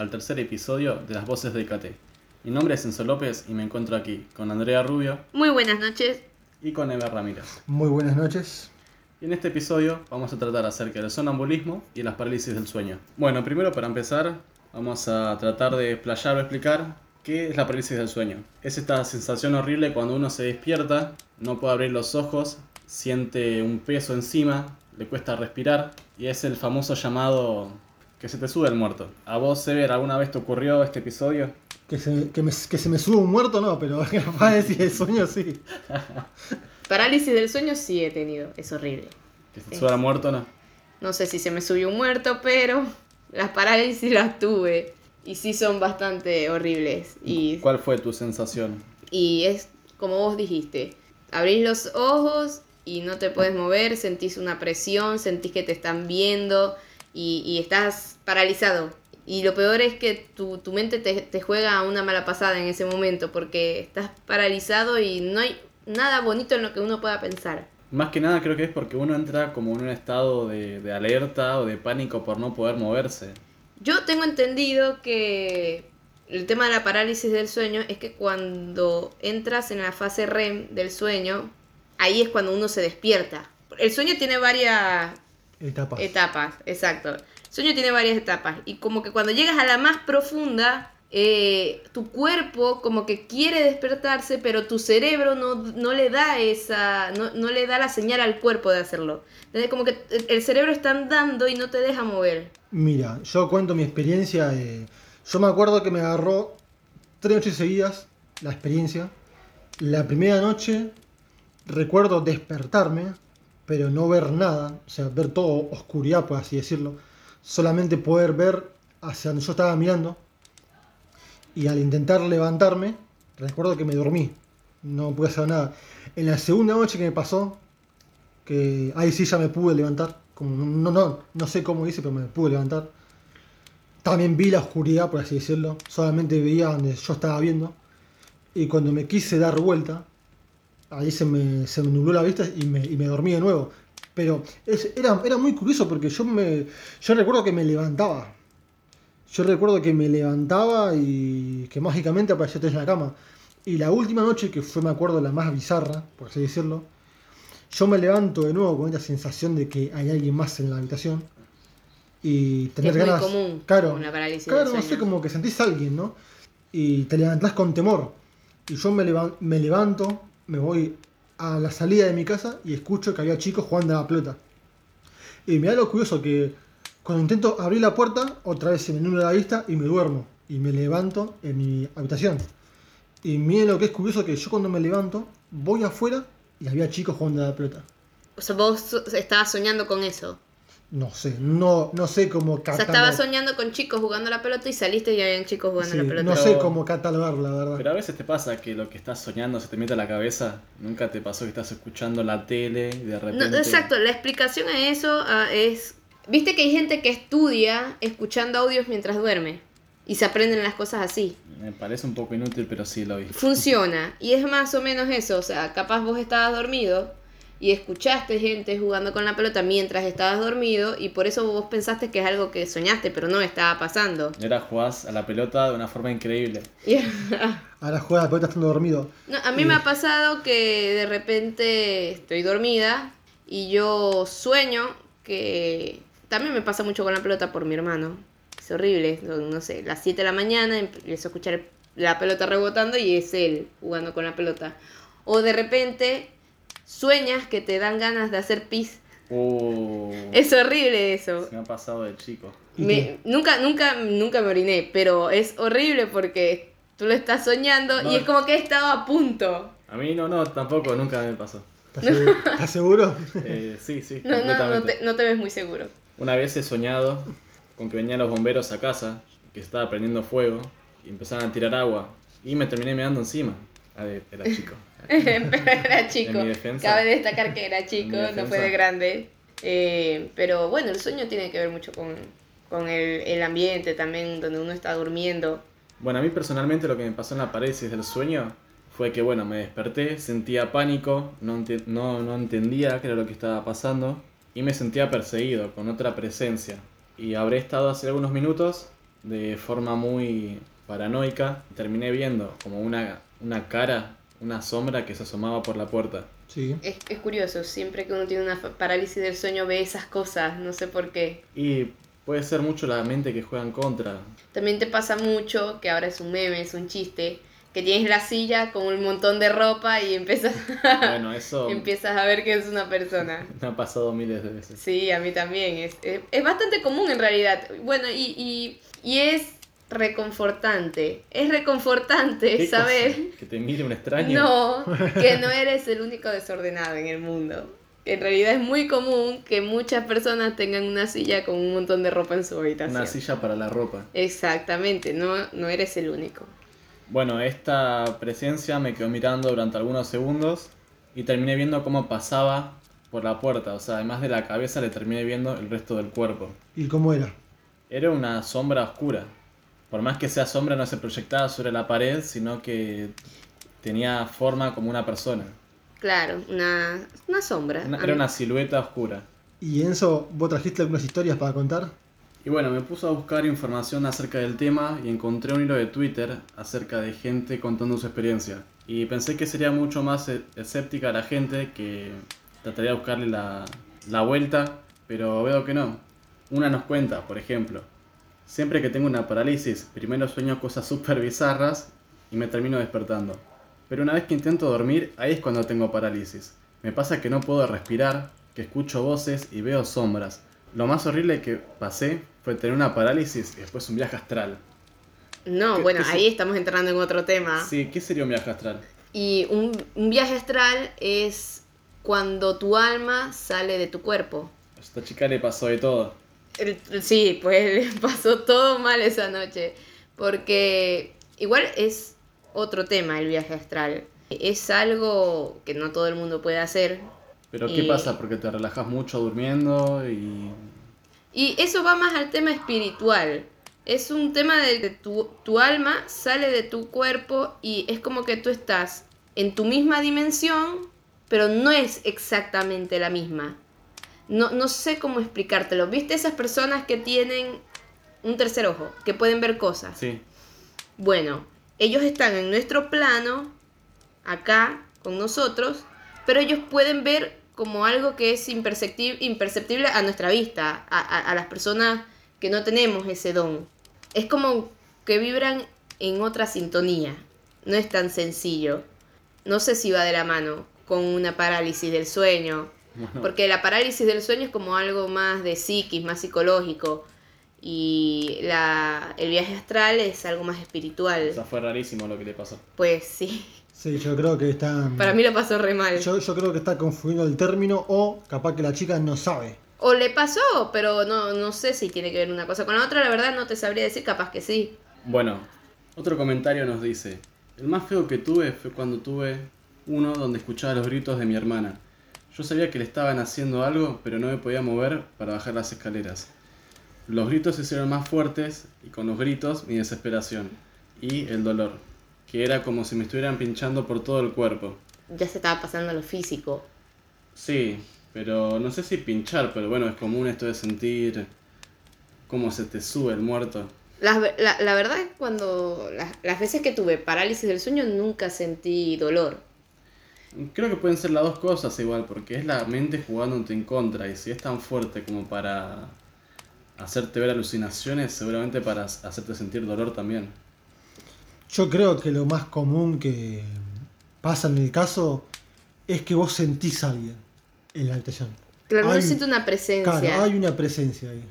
al tercer episodio de Las Voces de KT. Mi nombre es Enzo López y me encuentro aquí con Andrea Rubio Muy buenas noches. y con Eva Ramírez. Muy buenas noches. Y en este episodio vamos a tratar acerca del sonambulismo y las parálisis del sueño. Bueno, primero para empezar, vamos a tratar de explayar o explicar qué es la parálisis del sueño. Es esta sensación horrible cuando uno se despierta, no puede abrir los ojos, siente un peso encima, le cuesta respirar y es el famoso llamado que se te sube el muerto. ¿A vos, Sever, alguna vez te ocurrió este episodio? Que se, que me, que se me sube un muerto, no, pero capaz de decir el sueño sí. Parálisis del sueño sí he tenido, es horrible. ¿Que se te suba el muerto no? No sé si se me subió un muerto, pero las parálisis las tuve. Y sí son bastante horribles. Y, ¿Cuál fue tu sensación? y es como vos dijiste, abrís los ojos y no te puedes mover, sentís una presión, sentís que te están viendo y, y estás paralizado. Y lo peor es que tu, tu mente te, te juega una mala pasada en ese momento porque estás paralizado y no hay nada bonito en lo que uno pueda pensar. Más que nada creo que es porque uno entra como en un estado de, de alerta o de pánico por no poder moverse. Yo tengo entendido que el tema de la parálisis del sueño es que cuando entras en la fase REM del sueño, ahí es cuando uno se despierta. El sueño tiene varias Etapas. etapas, exacto. El sueño tiene varias etapas y como que cuando llegas a la más profunda, eh, tu cuerpo como que quiere despertarse, pero tu cerebro no, no le da esa, no, no le da la señal al cuerpo de hacerlo. Entonces como que el- cerebro está andando y no te deja mover. Mira, yo cuento mi experiencia. eh, yo me acuerdo que me agarró tres noches seguidas la experiencia. La primera noche recuerdo despertarme, pero no ver nada, o sea, ver todo oscuridad, por así decirlo. Solamente poder ver hacia donde yo estaba mirando. Y al intentar levantarme, recuerdo que me dormí. No pude hacer nada. En la segunda noche que me pasó, que ahí sí ya me pude levantar. Como no, no, no sé cómo hice, pero me pude levantar. También vi la oscuridad, por así decirlo. Solamente veía donde yo estaba viendo. Y cuando me quise dar vuelta, ahí se me, se me nubló la vista y me, y me dormí de nuevo. Pero es- era, era muy curioso porque yo me yo recuerdo que me levantaba. Yo recuerdo que me levantaba y que mágicamente vez en la cama. Y la última noche, que fue, me acuerdo, la más bizarra, por así decirlo, yo me levanto de nuevo con esta sensación de que hay alguien más en la habitación. Y Que tener es muy ganas. común claro, la parálisis claro, no sé, como que sentís a alguien, ¿no? Y te levantás con temor. Y yo me, levan- me levanto, me voy a la salida de mi casa y escucho que había chicos jugando a la pelota. Y me da lo curioso que cuando intento abrir la puerta, otra vez se me nubla la vista y me duermo. Y me levanto en mi habitación. Y miren lo que es curioso que yo cuando me levanto, voy afuera y había chicos jugando a la pelota. O sea, vos estabas soñando con eso. No sé, no, no sé cómo O sea, catalogar. estabas soñando con chicos jugando a la pelota y saliste y habían chicos jugando a la pelota. no Pero- sé cómo catalogar, la verdad. Pero a veces te pasa que lo que estás soñando se te mete a la cabeza. Nunca te pasó que estás escuchando la tele y de No, repente... exacto, la explicación a eso es... Viste que hay gente que estudia escuchando audios mientras duerme y se aprenden las cosas así. Me parece un poco inútil, pero sí lo vi. Funciona y es más o menos eso, o sea, capaz vos estabas dormido y escuchaste gente jugando con la pelota mientras estabas dormido y por eso vos pensaste que es algo que soñaste, pero no estaba pasando. Y ahora jugás a la pelota de una forma increíble. Ahora juega la pelota estando dormido. No, a mí me ha pasado que de repente estoy dormida y yo sueño que también me pasa mucho con la pelota por mi hermano. Es horrible, no, no sé, las 7 de la mañana empiezo a escuchar la pelota rebotando y es él jugando con la pelota. O de repente sueñas que te dan ganas de hacer pis. Uh, Es horrible eso. se me ha pasado de chico. Nunca, nunca, nunca me oriné, pero es horrible porque tú lo estás soñando No. y es como que he estado a punto. A mí no, no, tampoco, nunca me pasó. ¿Estás seguro? ¿Estás seguro? Eh, sí, sí, No, no, no completamente. te, no te ves muy seguro. Una vez he soñado con que venían los bomberos a casa, que estaba prendiendo fuego, y empezaban a tirar agua. Y me terminé meando encima. Ah, de- era chico. Pero era chico. Cabe destacar que era chico, no fue de grande. Eh, pero bueno, el sueño tiene que ver mucho con, con el, el ambiente también, donde uno está durmiendo. Bueno, a mí personalmente lo que me pasó en la parálisis del sueño fue que, bueno, me desperté, sentía pánico, no, ente- no, no entendía qué era lo que estaba pasando y me sentía perseguido con otra presencia. Y habré estado hace algunos minutos de forma muy paranoica. Terminé viendo como una, una cara, una sombra que se asomaba por la puerta. Sí. Es, es curioso, siempre que uno tiene una parálisis del sueño ve esas cosas, no sé por qué. Y puede ser mucho la mente que juega en contra. También te pasa mucho, que ahora es un meme, es un chiste, que tienes la silla con un montón de ropa y empiezas, Bueno, eso empiezas a ver que es una persona. me ha pasado miles de veces. Sí, a mí también. Es, es, es bastante común en realidad. Bueno, y, y, y es reconfortante. Es reconfortante ¿Qué saber cosa? ¿Que te mire un extraño? no, que no eres el único desordenado en el mundo. En realidad es muy común que muchas personas tengan una silla con un montón de ropa en su habitación. Una silla para la ropa. Exactamente, no, no eres el único. Bueno, esta presencia me quedó mirando durante algunos segundos y terminé viendo cómo pasaba por la puerta. O sea, además de la cabeza le terminé viendo el resto del cuerpo. ¿Y cómo era? Era una sombra oscura. Por más que sea sombra, no se proyectaba sobre la pared, sino que tenía forma como una persona. Claro, una, una sombra. Una- A era una silueta oscura. ¿Y Enzo, vos trajiste algunas historias para contar? Y bueno, me puse a buscar información acerca del tema y encontré un hilo de Twitter acerca de gente contando su experiencia. Y pensé que sería mucho más e- escéptica la gente que trataría de buscarle la, la vuelta, pero veo que no. Una nos cuenta, por ejemplo, siempre que tengo una parálisis, primero sueño cosas súper bizarras y me termino despertando. Pero una vez que intento dormir, ahí es cuando tengo parálisis. Me pasa que no puedo respirar, que escucho voces y veo sombras. Lo más horrible que pasé fue tener una parálisis y después un viaje astral. No, ¿Qué- bueno, qué se- ahí estamos entrando en otro tema. Sí, ¿qué sería un viaje astral? Y un, un viaje astral es cuando tu alma sale de tu cuerpo. A esta chica le pasó de todo. Sí, pues le pasó todo mal esa noche. Porque igual es otro tema el viaje astral. Es algo que no todo el mundo puede hacer. Pero ¿qué Y- pasa? Porque te relajas mucho durmiendo y... Y eso va más al tema espiritual. Es un tema de que tu, tu alma sale de tu cuerpo y es como que tú estás en tu misma dimensión, pero no es exactamente la misma. No, no sé cómo explicártelo. ¿Viste esas personas que tienen un tercer ojo, que pueden ver cosas? Sí, Bueno, ellos están en nuestro plano, acá, con nosotros, pero ellos pueden ver como algo que es imperceptible, imperceptible a nuestra vista, a, a- a las personas que no tenemos ese don. Es como que vibran en otra sintonía. No es tan sencillo. No sé si va de la mano con una parálisis del sueño, bueno, porque la parálisis del sueño es como algo más de psiquis, más psicológico. Y la, el viaje astral es algo más espiritual. o sea, fue rarísimo lo que le pasó. Pues sí, Sí, yo creo que está. para mí lo pasó re mal. Yo, yo creo que está confundiendo el término o capaz que la chica no sabe. O le pasó, pero no, no sé si tiene que ver una cosa con la otra. La verdad no te sabría decir, capaz que sí. Bueno, otro comentario nos dice, el más feo que tuve fue cuando tuve uno donde escuchaba los gritos de mi hermana. Yo sabía que le estaban haciendo algo, pero no me podía mover para bajar las escaleras. Los gritos se hicieron más fuertes y con los gritos mi desesperación y el dolor, que era como si me estuvieran pinchando por todo el cuerpo. Ya se estaba pasando lo físico. Sí, pero no sé si pinchar, pero bueno, es común esto de sentir cómo se te sube el muerto. Ve- la, la verdad es cuando las, las veces que tuve parálisis del sueño nunca sentí dolor. Creo que pueden ser las dos cosas igual, porque es la mente jugándote en contra, y si es tan fuerte como para hacerte ver alucinaciones, seguramente para hacerte sentir dolor también. Yo creo que lo más común que pasa en el caso es que vos sentís a alguien en la habitación. Claro, no Hay- siento una presencia. Claro, hay una presencia ahí.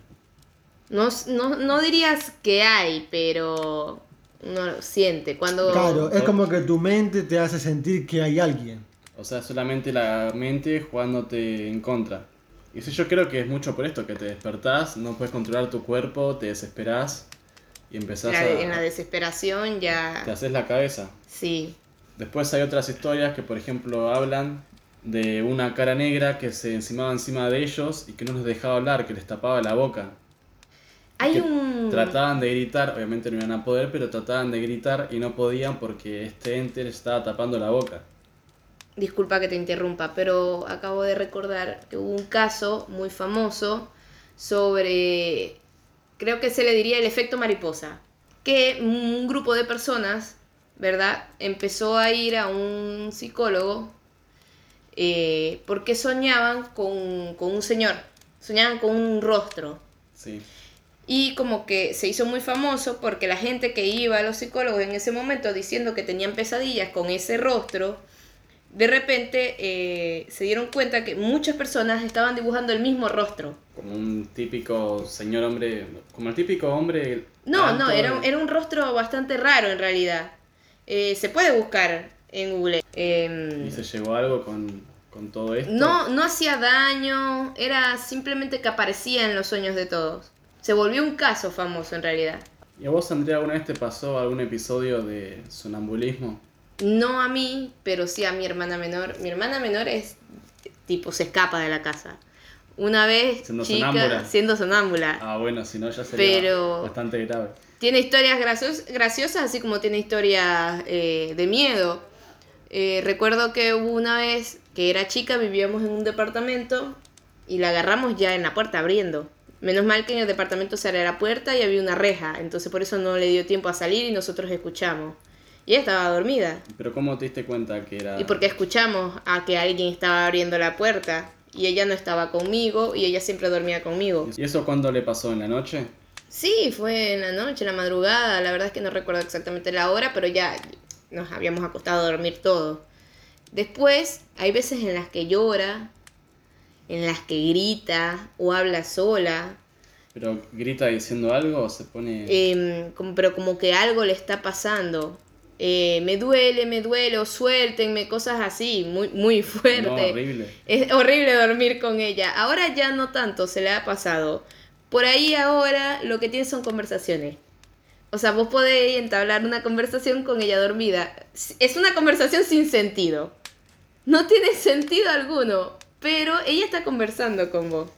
No, no, no dirías que hay, pero uno lo siente. Cuando Claro, es como que tu mente te hace sentir que hay alguien. O sea, solamente la mente jugándote en contra. Y si yo creo que es mucho por esto, que te despertás, no puedes controlar tu cuerpo, te desesperás y empezás la- a... en la desesperación ya... te haces la cabeza. Sí. Después hay otras historias que, por ejemplo, hablan de una cara negra que se encimaba encima de ellos y que no los dejaba hablar, que les tapaba la boca. Hay un... Trataban de gritar, obviamente no iban a poder, pero trataban de gritar y no podían porque este ente les estaba tapando la boca. Disculpa que te interrumpa, pero acabo de recordar que hubo un caso muy famoso sobre creo que se le diría el efecto mariposa, que un grupo de personas, ¿verdad? Empezó a ir a un psicólogo eh, porque soñaban con, con un señor, soñaban con un rostro. Sí. Y como que se hizo muy famoso porque la gente que iba a los psicólogos en ese momento diciendo que tenían pesadillas con ese rostro, de repente eh, se dieron cuenta que muchas personas estaban dibujando el mismo rostro. Como un típico señor hombre, como el típico hombre... No, alto, no, era, un- era un rostro bastante raro en realidad. Eh, se puede buscar en Google. Em, Y se llegó a algo con, con todo esto. no, no hacía daño, era simplemente que aparecía en los sueños de todos. Se volvió un caso famoso en realidad. ¿Y a vos, Andrea, alguna vez te pasó algún episodio de sonambulismo? No a mí, pero sí a mi hermana menor. Mi hermana menor es tipo, se escapa de la casa. Una vez, Siendo chica, sonámbula. siendo sonámbula. Ah, bueno, si no ya sería Pero- bastante grave. Tiene historias gracios- graciosas, así como tiene historias eh, de miedo. Eh, recuerdo que hubo una vez que era chica, vivíamos en un departamento y la agarramos ya en la puerta abriendo. Menos mal que en el departamento se abría la puerta y había una reja, entonces por eso no le dio tiempo a salir y nosotros escuchamos. Y ella estaba dormida. Pero ¿cómo te diste cuenta que era...? Y porque escuchamos a que alguien estaba abriendo la puerta y ella no estaba conmigo y ella siempre dormía conmigo. ¿Y eso cuándo le pasó? ¿En la noche? Sí, fue en la noche, en la madrugada, la verdad es que no recuerdo exactamente la hora, pero ya nos habíamos acostado a dormir todos. Después, hay veces en las que llora, en las que grita o habla sola, ¿Pero grita diciendo algo o se pone...? em, como- pero como que algo le está pasando. Eh, me duele, me duele, o suéltenme, cosas así, muy, muy fuerte. no, horrible. Es horrible dormir con ella. Ahora ya no tanto, se le ha pasado. Por ahí ahora lo que tiene son conversaciones. O sea, vos podés entablar una conversación con ella dormida. Es una conversación sin sentido. No tiene sentido alguno, pero ella está conversando con vos.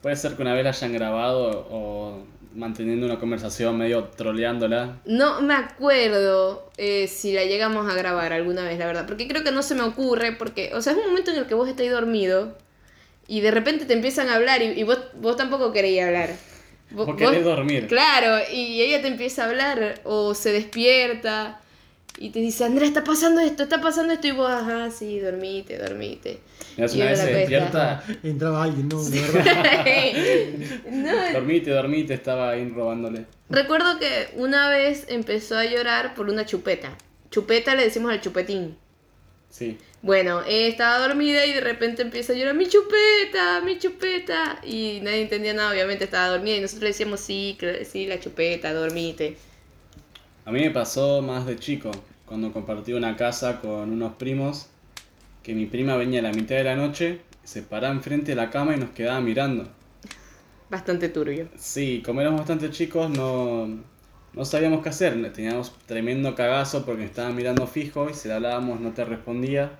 Puede ser que una vez la hayan grabado o manteniendo una conversación medio troleándola. No me acuerdo eh, si la llegamos a grabar alguna vez, la verdad. Porque creo que no se me ocurre, porque, o sea, es un momento en el que vos estáis dormido y de repente te empiezan a hablar y, y vos, vos tampoco querías hablar. Vos- Vos querés dormir. Claro, y ella te empieza a hablar o se despierta y te dice, Andrea, está pasando esto, está pasando esto y vos, ajá, sí, dormite, dormite. Y una vez se la despierta, Entraba alguien, no, de verdad. no, dormite, dormite, estaba ahí robándole. Recuerdo que una vez empezó a llorar por una chupeta. Chupeta le decimos al chupetín. Sí. Bueno, ella estaba dormida y de repente empieza a llorar, mi chupeta, mi chupeta. Y nadie entendía nada, obviamente estaba dormida y nosotros le decíamos, sí, sí, la chupeta, dormite. A mí me pasó más de chico, cuando compartí una casa con unos primos, que mi prima venía a la mitad de la noche, se paraba enfrente de la cama y nos quedaba mirando. Bastante turbio. Sí, como éramos bastante chicos, no, no sabíamos qué hacer. Teníamos tremendo cagazo porque estaba mirando fijo y si le hablábamos no te respondía.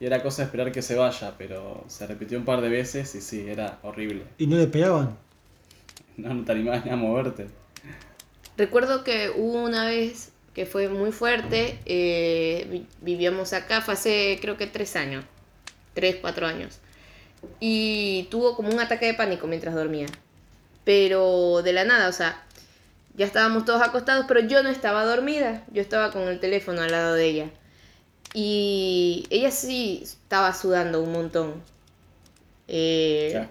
Y era cosa de esperar que se vaya, pero se repitió un par de veces y sí, era horrible. Y no le pegaban. No, no te animabas ni a moverte. Recuerdo que hubo una vez que fue muy fuerte, eh, vi- vivíamos acá, fue hace creo que tres años, tres, cuatro años. Y tuvo como un ataque de pánico mientras dormía. Pero de la nada, o sea, ya estábamos todos acostados, pero yo no estaba dormida, yo estaba con el teléfono al lado de ella. Y ella sí estaba sudando un montón. Eh.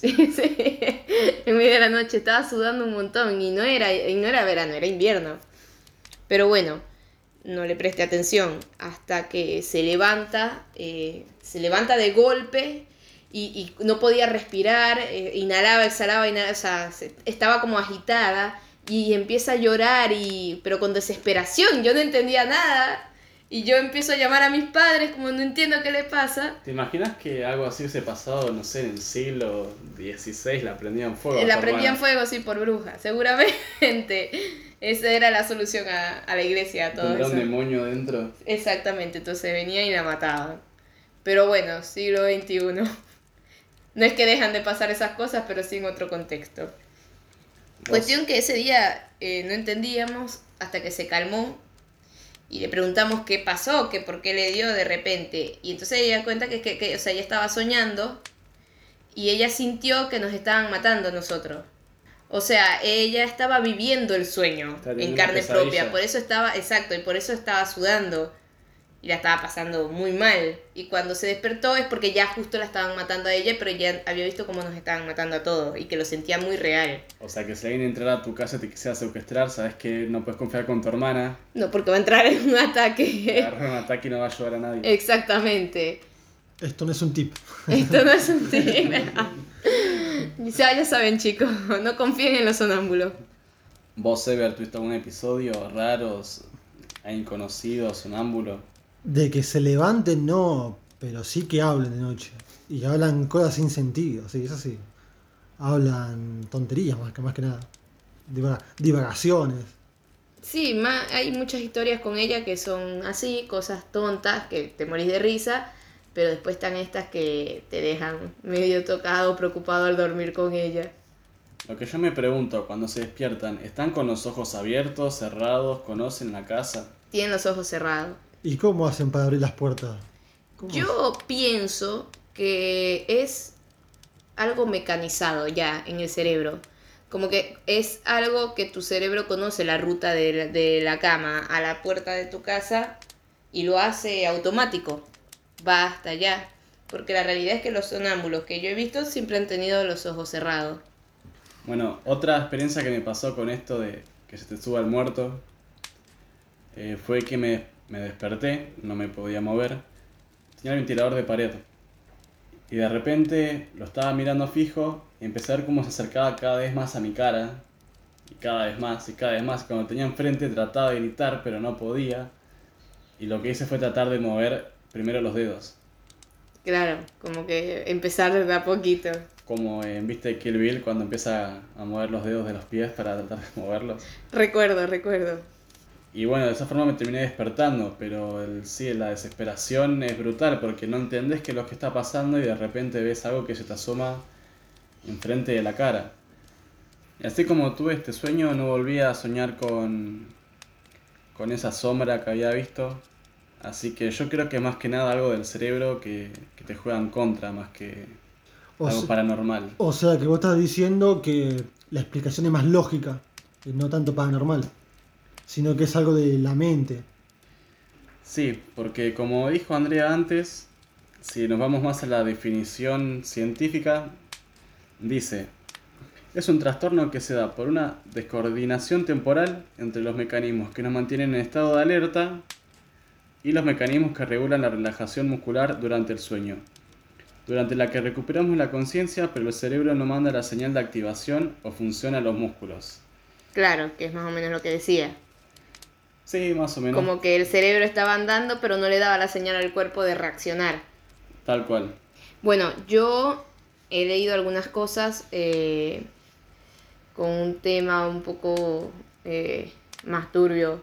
En medio de la noche estaba sudando un montón y no era, y no era verano, era invierno. Pero bueno, no le presté atención hasta que se levanta, eh, se levanta de golpe y, y no podía respirar, eh, inhalaba, exhalaba, inhalaba, o sea, se- estaba como agitada y empieza a llorar, y, pero con desesperación, yo no entendía nada. Y yo empiezo a llamar a mis padres como no entiendo qué le pasa. ¿Te imaginas que algo así hubiese pasado, no sé, en el siglo XVI, la prendían fuego? a La prendían fuego, sí, por bruja, seguramente. Esa era la solución a, a la iglesia, a todo Tendrá eso. un demonio dentro. Exactamente, entonces venía y la mataban. Pero bueno, siglo XXI. No es que dejan de pasar esas cosas, pero sí en otro contexto. Cuestión que ese día eh, no entendíamos hasta que se calmó y le preguntamos qué pasó, que por qué le dio de repente. Y entonces ella da cuenta que, que, que, o sea, ella estaba soñando y ella sintió que nos estaban matando a nosotros. O sea, ella estaba viviendo el sueño Está en carne propia, por eso estaba, exacto, y por eso estaba sudando. Y la estaba pasando muy mal. Y cuando se despertó es porque ya justo la estaban matando a ella, pero ya había visto cómo nos estaban matando a todos y que lo sentía muy real. O sea que si alguien entrara a tu casa y te quisiera secuestrar, sabes que no puedes confiar con tu hermana. No, porque va a entrar en un ataque. agarra un ataque y no va a ayudar a nadie. Exactamente. Esto no es un tip. Esto no es un tema. Ya, ya saben, chicos, no confíen en los sonámbulos. ¿Vos, Ever, tuviste algún episodio raros, alguien conocido, sonámbulo? De que se levanten, no, pero sí que hablen de noche. Y hablan cosas sin sentido, sí, eso sí. Hablan tonterías más que, más que nada. Diva- divagaciones. Sí, ma- hay muchas historias con ella que son así, cosas tontas, que te morís de risa, pero después están estas que te dejan medio tocado, preocupado al dormir con ella. Lo que yo me pregunto cuando se despiertan, ¿están con los ojos abiertos, cerrados, conocen la casa? Tienen los ojos cerrados. ¿Y cómo hacen para abrir las puertas? ¿Cómo Yo pienso que es algo mecanizado ya en el cerebro. Como que es algo que tu cerebro conoce la ruta de la, de la cama a la puerta de tu casa y lo hace automático. Va hasta allá. Porque la realidad es que los sonámbulos que yo he visto siempre han tenido los ojos cerrados. Bueno, otra experiencia que me pasó con esto de que se te suba el muerto eh, fue que me, me desperté, no me podía mover, tenía el ventilador de pared y de repente lo estaba mirando fijo y empecé a ver cómo se acercaba cada vez más a mi cara y cada vez más y cada vez más. Cuando tenía enfrente trataba de gritar pero no podía y lo que hice fue tratar de mover primero los dedos. Claro, como que empezar de a poquito. Como en viste Kill Bill cuando empieza a mover los dedos de los pies para tratar de moverlos. Recuerdo, recuerdo. Y bueno, de esa forma me terminé despertando, pero el, sí, la desesperación es brutal porque no entendés qué es lo que está pasando y de repente ves algo que se te asoma enfrente de la cara. Y así como tuve este sueño, no volví a soñar con, con esa sombra que había visto. Así que yo creo que más que nada algo del cerebro que, que te juega en contra, más que O, algo paranormal. o sea que vos estás diciendo que la explicación es más lógica, y no tanto paranormal, sino que es algo de la mente. Sí, porque como dijo Andrea antes, si nos vamos más a la definición científica, dice, es un trastorno que se da por una descoordinación temporal entre los mecanismos que nos mantienen en estado de alerta y los mecanismos que regulan la relajación muscular durante el sueño, durante la que recuperamos la conciencia pero el cerebro no manda la señal de activación o funciona los músculos. Claro, que es más o menos lo que decía. Sí, más o menos. Como que el cerebro estaba andando, pero no le daba la señal al cuerpo de reaccionar. Tal cual. Bueno, yo he leído algunas cosas eh, con un tema un poco eh, más turbio.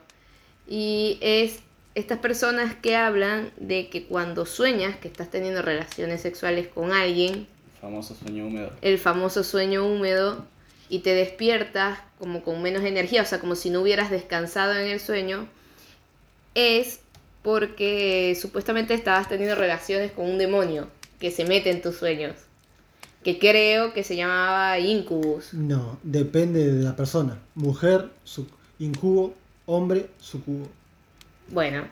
Y es estas personas que hablan de que cuando sueñas que estás teniendo relaciones sexuales con alguien, Famoso sueño húmedo. el famoso sueño húmedo, y te despiertas como con menos energía, o sea, como si no hubieras descansado en el sueño, es porque supuestamente estabas teniendo relaciones con un demonio que se mete en tus sueños, que creo que se llamaba incubus. No, depende de la persona. Mujer, su incubo, hombre, sucubo. Bueno,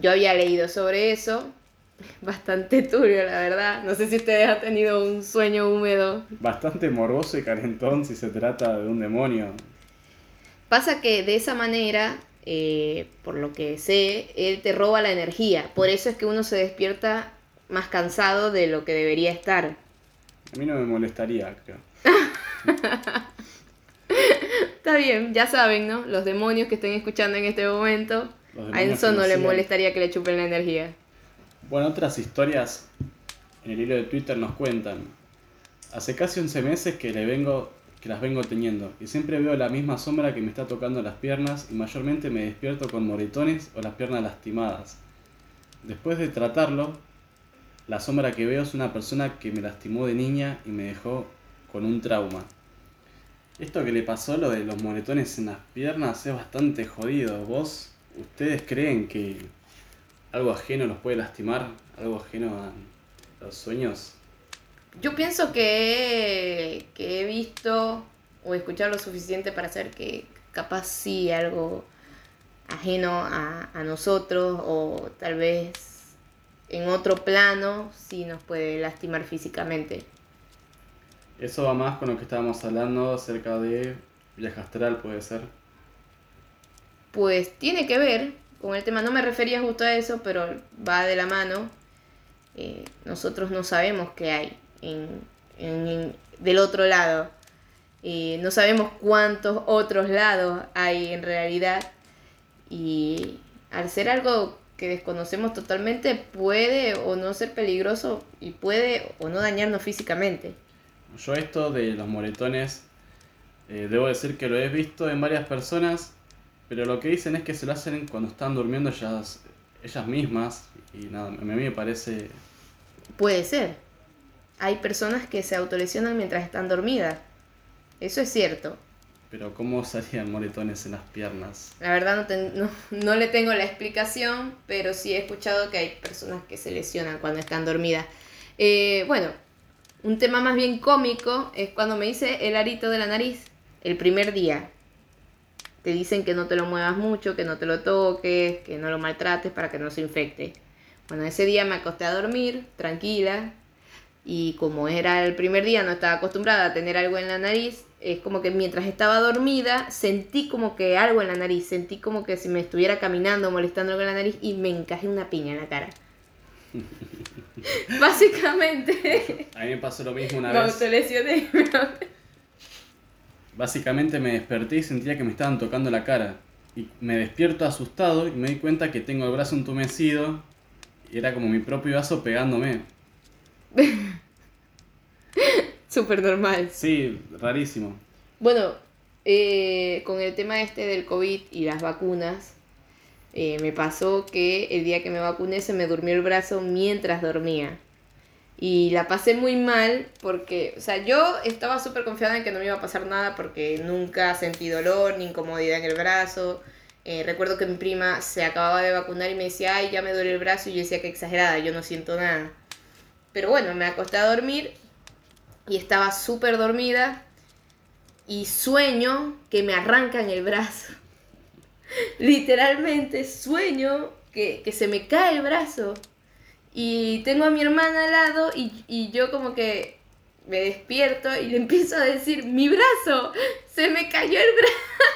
yo había leído sobre eso, bastante turbio, la verdad. No sé si ustedes han tenido un sueño húmedo. Bastante morboso y calentón si se trata de un demonio. Pasa que de esa manera, eh, por lo que sé, él te roba la energía. Por eso es que uno se despierta más cansado de lo que debería estar. A mí no me molestaría, creo. Está bien, ya saben, ¿no? Los demonios que estén escuchando en este momento, a Enzo no le molestaría que le chupen la energía. Bueno, otras historias en el hilo de Twitter nos cuentan. Hace casi 11 meses que, le vengo, que las vengo teniendo y siempre veo la misma sombra que me está tocando las piernas y mayormente me despierto con moretones o las piernas lastimadas. Después de tratarlo, la sombra que veo es una persona que me lastimó de niña y me dejó con un trauma. Esto que le pasó, lo de los moretones en las piernas, es bastante jodido. ¿Vos, ustedes creen que algo ajeno los puede lastimar? ¿Algo ajeno a los sueños? Yo pienso que, que he visto o escuchar lo suficiente para saber que capaz sí algo ajeno a, a nosotros o tal vez en otro plano sí nos puede lastimar físicamente. Eso va más con lo que estábamos hablando acerca de viaje astral, puede ser. Pues tiene que ver con el tema, no me refería justo a eso, pero va de la mano. Eh, nosotros no sabemos qué hay en, del otro lado. Eh, no sabemos cuántos otros lados hay en realidad. Y al ser algo que desconocemos totalmente, puede o no ser peligroso y puede o no dañarnos físicamente. Yo esto de los moretones, eh, debo decir que lo he visto en varias personas, pero lo que dicen es que se lo hacen cuando están durmiendo ellas, ellas mismas. Y nada, a mí me parece... Puede ser. Hay personas que se autolesionan mientras están dormidas. Eso es cierto. Pero ¿cómo salían moretones en las piernas? La verdad no, ten- no, no le tengo la explicación, pero sí he escuchado que hay personas que se lesionan cuando están dormidas. Eh, bueno, un tema más bien cómico es cuando me hice el arito de la nariz el primer día. Te dicen que no te lo muevas mucho, que no te lo toques, que no lo maltrates para que no se infecte. Bueno, ese día me acosté a dormir, tranquila, y como era el primer día, no estaba acostumbrada a tener algo en la nariz, es como que mientras estaba dormida sentí como que algo en la nariz, sentí como que si me estuviera caminando molestando algo en la nariz y me encajé una piña en la cara. Básicamente, A mí me pasó lo mismo una me vez. autolesioné. Básicamente me desperté y sentía que me estaban tocando la cara. Y me despierto asustado y me di cuenta que tengo el brazo entumecido. Y era como mi propio brazo pegándome. Súper normal. Sí, rarísimo. Bueno, eh, con el tema este del COVID y las vacunas, eh, me pasó que el día que me vacuné se me durmió el brazo mientras dormía. Y la pasé muy mal porque, o sea, yo estaba súper confiada en que no me iba a pasar nada porque nunca sentí dolor ni incomodidad en el brazo. Eh, recuerdo que mi prima se acababa de vacunar y me decía, ay, ya me duele el brazo. Y yo decía que exagerada, yo no siento nada. Pero bueno, me acosté a dormir y estaba súper dormida y sueño que me arrancan el brazo. Literalmente sueño que, que se me cae el brazo. Y tengo a mi hermana al lado y, y yo como que me despierto y le empiezo a decir, mi brazo, se me cayó el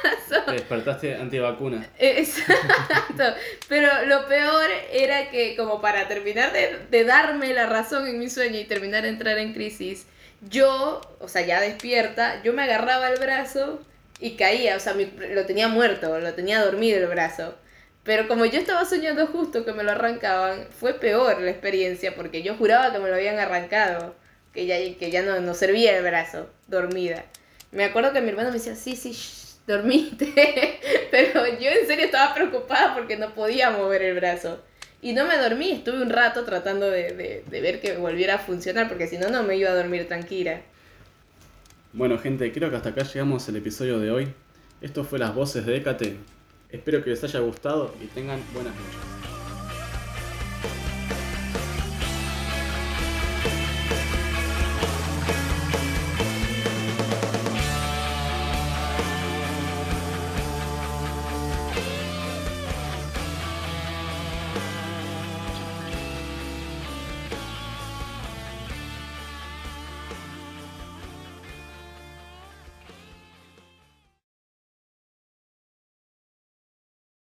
brazo. Te despertaste antivacuna. Exacto. Pero lo peor era que como para terminar de, de darme la razón en mi sueño y terminar de entrar en crisis, yo, o sea, ya despierta, yo me agarraba el brazo y caía, o sea, mi- lo tenía muerto, lo tenía dormido el brazo. Pero como yo estaba soñando justo que me lo arrancaban, fue peor la experiencia porque yo juraba que me lo habían arrancado, que ya, que ya no, no servía el brazo, dormida. Me acuerdo que mi hermano me decía, sí, sí, shh, dormiste. Pero yo en serio estaba preocupada porque no podía mover el brazo. Y no me dormí, estuve un rato tratando de, de- de ver que volviera a funcionar porque si no, no me iba a dormir tranquila. Bueno, gente, creo que hasta acá llegamos el episodio de hoy. Esto fue Las Voces de Hécate. Espero que les haya gustado y tengan buenas noches.